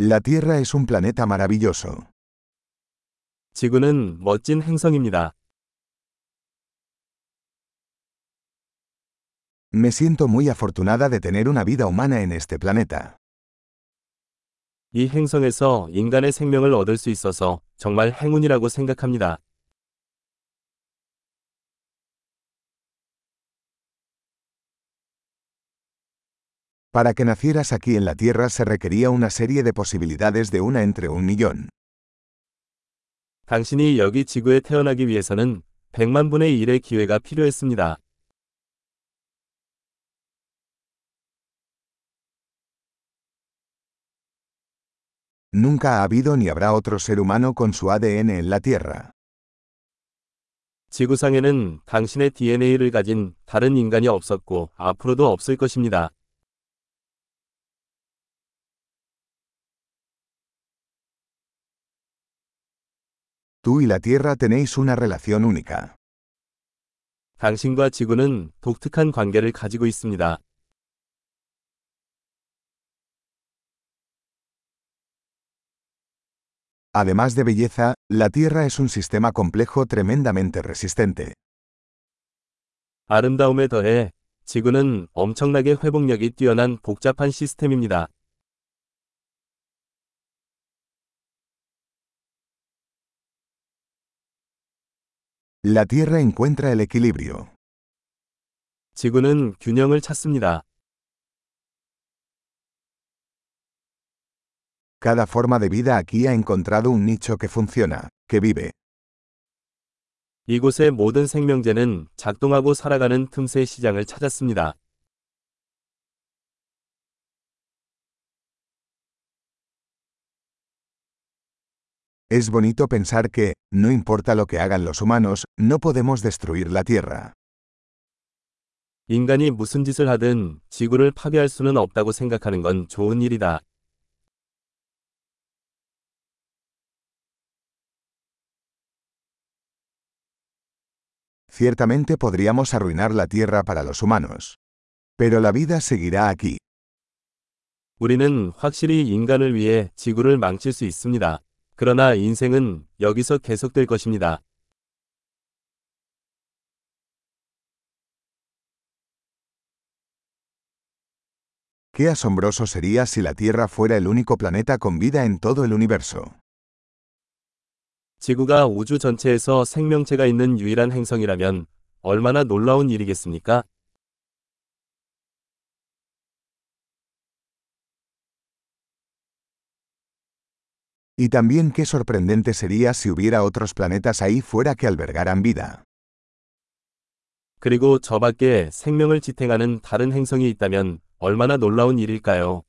La Tierra es un planeta maravilloso. 지구는 멋진 행성입니다. Me siento muy afortunada de tener una vida humana en este planeta. 이 행성에서 인간의 생명을 얻을 수 있어서 정말 행운이라고 생각합니다. Para que nacieras aquí en la Tierra se requería una serie de posibilidades de una entre un millón. 당신이 여기 지구에 태어나기 위해서는 100만 분의 1의 기회가 필요했습니다. Nunca ha habido ni habrá otro ser humano con su ADN en la Tierra. 지구상에는 당신의 DNA를 가진 다른 인간이 없었고 앞으로도 없을 것입니다. Tú y la Tierra tenéis una relación única. 당신과 지구는 독특한 관계를 가지고 있습니다. Además de belleza, la Tierra es un sistema complejo tremendamente resistente. 아름다움에 더해 지구는 엄청나게 회복력이 뛰어난 복잡한 시스템입니다. La Tierra encuentra el equilibrio. 지구는 균형을 찾습니다. Cada forma de vida aquí ha encontrado un nicho que funciona, que vive. 이곳의 모든 생명체는 작동하고 살아가는 틈새 시장을 찾았습니다. Es bonito pensar que, no importa lo que hagan los humanos, no podemos destruir la Tierra. 인간이 무슨 짓을 하든 지구를 파괴할 수는 없다고 생각하는 건 좋은 일이다. Ciertamente podríamos arruinar la Tierra para los humanos. Pero la vida seguirá aquí. 우리는 확실히 인간을 위해 지구를 망칠 수 있습니다. 그러나 인생은 여기서 계속될 것입니다. Qué asombroso sería si la Tierra fuera el único planeta con vida en todo el universo. 지구가 우주 전체에서 생명체가 있는 유일한 행성이라면 얼마나 놀라운 일이겠습니까? Y también qué sorprendente sería si hubiera otros planetas ahí fuera que albergaran vida. 그리고 저 밖에 생명을 지탱하는 다른 행성이 있다면 얼마나 놀라운 일일까요?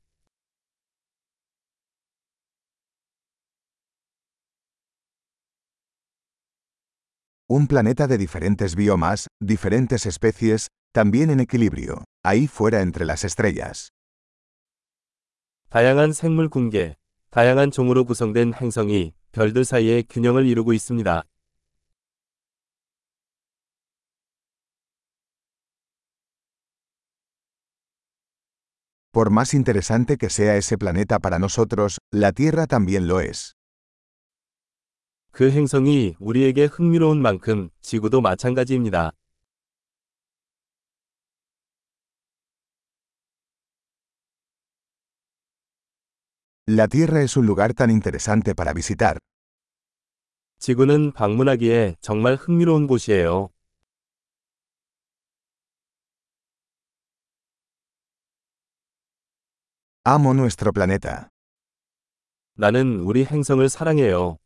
Un planeta de diferentes biomas, diferentes especies, también en equilibrio, ahí fuera entre las estrellas. 다양한 생물 군계, 다양한 종으로 구성된 행성이 별들 사이에 균형을 이루고 있습니다. Por más interesante que sea ese planeta para nosotros, la Tierra también lo es. 그 행성이 우리에게 흥미로운 만큼 지구도 마찬가지입니다. La Tierra es un lugar tan interesante para visitar. 지구는 방문하기에 정말 흥미로운 곳이에요. Amo nuestro planeta. 나는 우리 행성을 사랑해요.